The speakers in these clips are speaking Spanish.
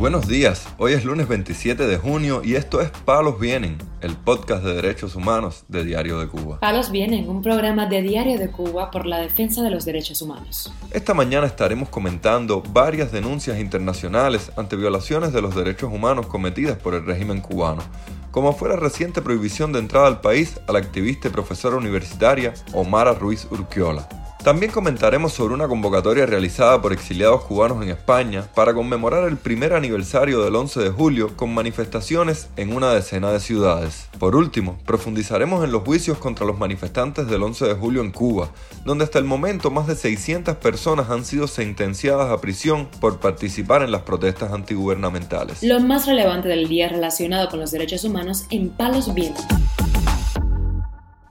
Buenos días, hoy es lunes 27 de junio y esto es Palos Vienen, el podcast de derechos humanos de Diario de Cuba. Palos Vienen, un programa de Diario de Cuba por la defensa de los derechos humanos. Esta mañana estaremos comentando varias denuncias internacionales ante violaciones de los derechos humanos cometidas por el régimen cubano, como fue la reciente prohibición de entrada al país a la activista y profesora universitaria Omara Ruiz Urquiola también comentaremos sobre una convocatoria realizada por exiliados cubanos en España para conmemorar el primer aniversario del 11 de julio con manifestaciones en una decena de ciudades. Por último, profundizaremos en los juicios contra los manifestantes del 11 de julio en Cuba, donde hasta el momento más de 600 personas han sido sentenciadas a prisión por participar en las protestas antigubernamentales. Lo más relevante del día relacionado con los derechos humanos en Palos Vientos.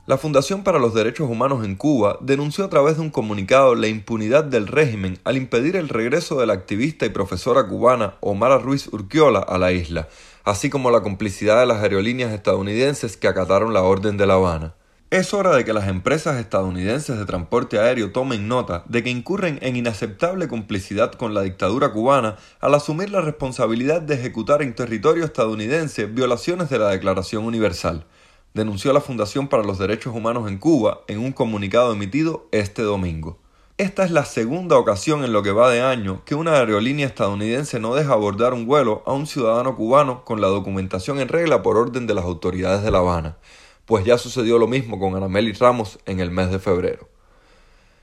La Fundación para los Derechos Humanos en Cuba denunció a través de un comunicado la impunidad del régimen al impedir el regreso de la activista y profesora cubana Omara Ruiz Urquiola a la isla, así como la complicidad de las aerolíneas estadounidenses que acataron la orden de La Habana. Es hora de que las empresas estadounidenses de transporte aéreo tomen nota de que incurren en inaceptable complicidad con la dictadura cubana al asumir la responsabilidad de ejecutar en territorio estadounidense violaciones de la Declaración Universal denunció la Fundación para los Derechos Humanos en Cuba en un comunicado emitido este domingo. Esta es la segunda ocasión en lo que va de año que una aerolínea estadounidense no deja abordar un vuelo a un ciudadano cubano con la documentación en regla por orden de las autoridades de La Habana, pues ya sucedió lo mismo con Anameli Ramos en el mes de febrero.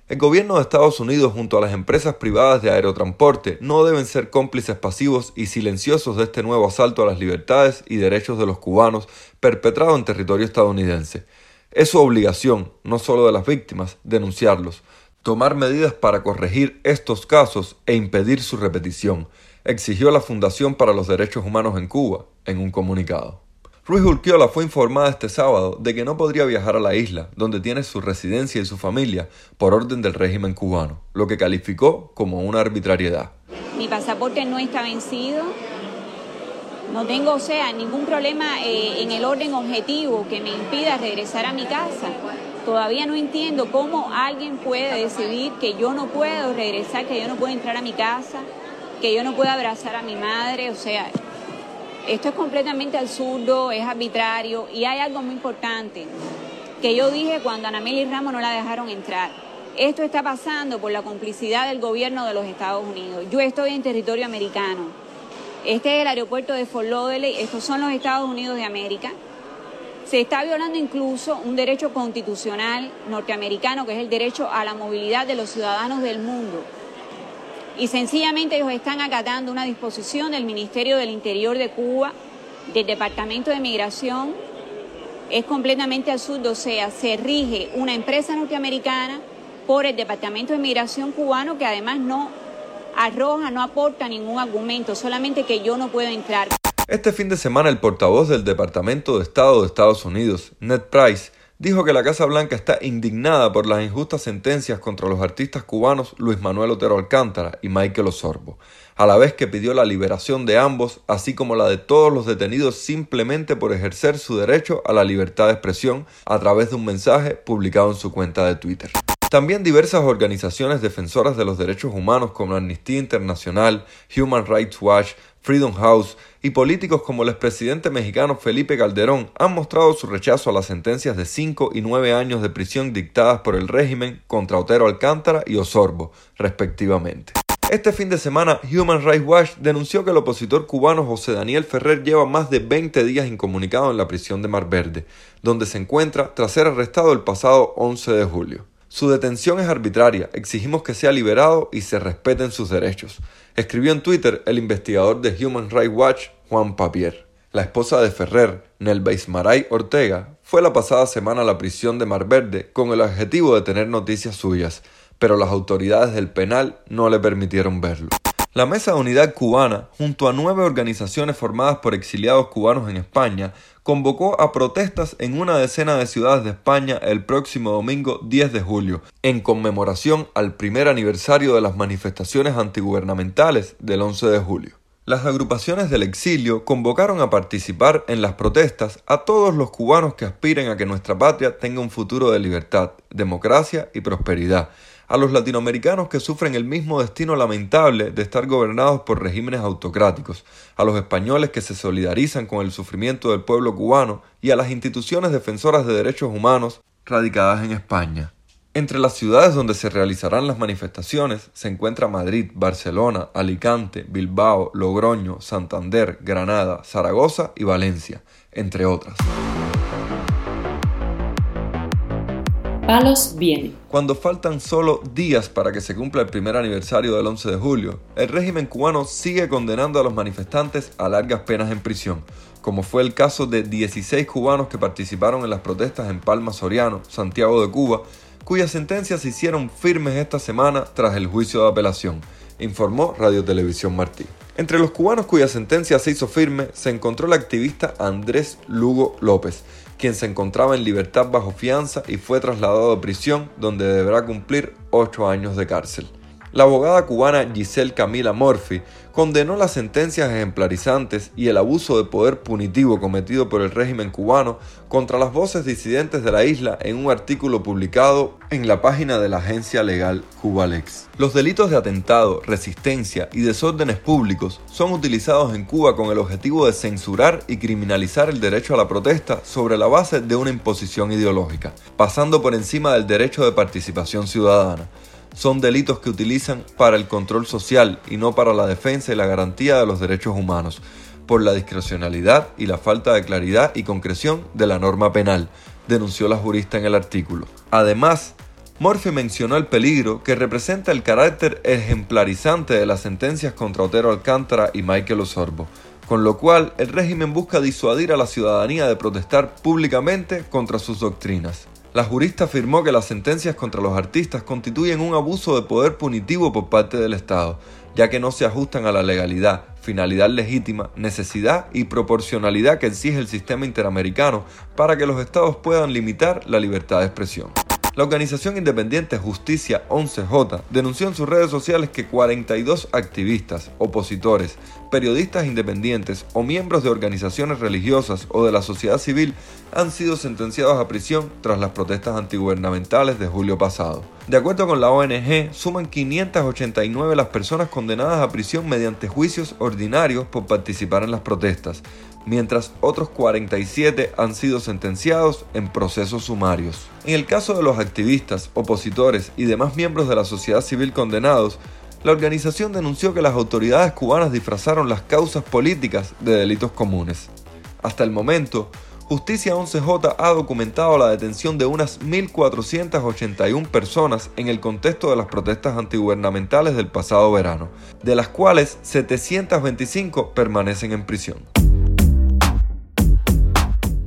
El gobierno de Estados Unidos junto a las empresas privadas de aerotransporte no deben ser cómplices pasivos y silenciosos de este nuevo asalto a las libertades y derechos de los cubanos perpetrado en territorio estadounidense. Es su obligación, no solo de las víctimas, denunciarlos, tomar medidas para corregir estos casos e impedir su repetición, exigió la Fundación para los Derechos Humanos en Cuba en un comunicado. Ruiz Urquiola fue informada este sábado de que no podría viajar a la isla, donde tiene su residencia y su familia, por orden del régimen cubano, lo que calificó como una arbitrariedad. Mi pasaporte no está vencido, no tengo, o sea, ningún problema eh, en el orden objetivo que me impida regresar a mi casa. Todavía no entiendo cómo alguien puede decidir que yo no puedo regresar, que yo no puedo entrar a mi casa, que yo no puedo abrazar a mi madre, o sea, esto es completamente absurdo, es arbitrario y hay algo muy importante que yo dije cuando a Anameli Ramos no la dejaron entrar. Esto está pasando por la complicidad del gobierno de los Estados Unidos. Yo estoy en territorio americano. Este es el aeropuerto de Fort Lauderdale, estos son los Estados Unidos de América. Se está violando incluso un derecho constitucional norteamericano que es el derecho a la movilidad de los ciudadanos del mundo y sencillamente ellos están acatando una disposición del Ministerio del Interior de Cuba, del Departamento de Migración. Es completamente absurdo, o sea, se rige una empresa norteamericana por el Departamento de Migración cubano que además no arroja, no aporta ningún argumento, solamente que yo no puedo entrar. Este fin de semana el portavoz del Departamento de Estado de Estados Unidos, Ned Price, dijo que la Casa Blanca está indignada por las injustas sentencias contra los artistas cubanos Luis Manuel Otero Alcántara y Michael Osorbo, a la vez que pidió la liberación de ambos, así como la de todos los detenidos simplemente por ejercer su derecho a la libertad de expresión a través de un mensaje publicado en su cuenta de Twitter. También diversas organizaciones defensoras de los derechos humanos como Amnistía Internacional, Human Rights Watch, Freedom House y políticos como el expresidente mexicano Felipe Calderón han mostrado su rechazo a las sentencias de 5 y 9 años de prisión dictadas por el régimen contra Otero Alcántara y Osorbo, respectivamente. Este fin de semana, Human Rights Watch denunció que el opositor cubano José Daniel Ferrer lleva más de 20 días incomunicado en la prisión de Mar Verde, donde se encuentra tras ser arrestado el pasado 11 de julio. Su detención es arbitraria, exigimos que sea liberado y se respeten sus derechos, escribió en Twitter el investigador de Human Rights Watch, Juan Papier. La esposa de Ferrer, Nelva Ismaray Ortega, fue la pasada semana a la prisión de Mar Verde con el objetivo de tener noticias suyas, pero las autoridades del penal no le permitieron verlo. La Mesa de Unidad Cubana, junto a nueve organizaciones formadas por exiliados cubanos en España, convocó a protestas en una decena de ciudades de España el próximo domingo 10 de julio, en conmemoración al primer aniversario de las manifestaciones antigubernamentales del 11 de julio. Las agrupaciones del exilio convocaron a participar en las protestas a todos los cubanos que aspiren a que nuestra patria tenga un futuro de libertad, democracia y prosperidad, a los latinoamericanos que sufren el mismo destino lamentable de estar gobernados por regímenes autocráticos, a los españoles que se solidarizan con el sufrimiento del pueblo cubano y a las instituciones defensoras de derechos humanos radicadas en España. Entre las ciudades donde se realizarán las manifestaciones se encuentra Madrid, Barcelona, Alicante, Bilbao, Logroño, Santander, Granada, Zaragoza y Valencia, entre otras. Palos viene. Cuando faltan solo días para que se cumpla el primer aniversario del 11 de julio, el régimen cubano sigue condenando a los manifestantes a largas penas en prisión, como fue el caso de 16 cubanos que participaron en las protestas en Palma Soriano, Santiago de Cuba, cuyas sentencias se hicieron firmes esta semana tras el juicio de apelación, informó Radio Televisión Martí. Entre los cubanos cuya sentencia se hizo firme se encontró el activista Andrés Lugo López, quien se encontraba en libertad bajo fianza y fue trasladado a prisión donde deberá cumplir ocho años de cárcel. La abogada cubana Giselle Camila Morphy condenó las sentencias ejemplarizantes y el abuso de poder punitivo cometido por el régimen cubano contra las voces disidentes de la isla en un artículo publicado en la página de la agencia legal Cubalex. Los delitos de atentado, resistencia y desórdenes públicos son utilizados en Cuba con el objetivo de censurar y criminalizar el derecho a la protesta sobre la base de una imposición ideológica, pasando por encima del derecho de participación ciudadana son delitos que utilizan para el control social y no para la defensa y la garantía de los derechos humanos, por la discrecionalidad y la falta de claridad y concreción de la norma penal, denunció la jurista en el artículo. Además, Murphy mencionó el peligro que representa el carácter ejemplarizante de las sentencias contra Otero Alcántara y Michael Osorbo, con lo cual el régimen busca disuadir a la ciudadanía de protestar públicamente contra sus doctrinas. La jurista afirmó que las sentencias contra los artistas constituyen un abuso de poder punitivo por parte del Estado, ya que no se ajustan a la legalidad, finalidad legítima, necesidad y proporcionalidad que exige el sistema interamericano para que los estados puedan limitar la libertad de expresión. La organización independiente Justicia 11J denunció en sus redes sociales que 42 activistas, opositores, periodistas independientes o miembros de organizaciones religiosas o de la sociedad civil han sido sentenciados a prisión tras las protestas antigubernamentales de julio pasado. De acuerdo con la ONG, suman 589 las personas condenadas a prisión mediante juicios ordinarios por participar en las protestas, mientras otros 47 han sido sentenciados en procesos sumarios. En el caso de los activistas, opositores y demás miembros de la sociedad civil condenados, la organización denunció que las autoridades cubanas disfrazaron las causas políticas de delitos comunes. Hasta el momento, Justicia 11J ha documentado la detención de unas 1.481 personas en el contexto de las protestas antigubernamentales del pasado verano, de las cuales 725 permanecen en prisión.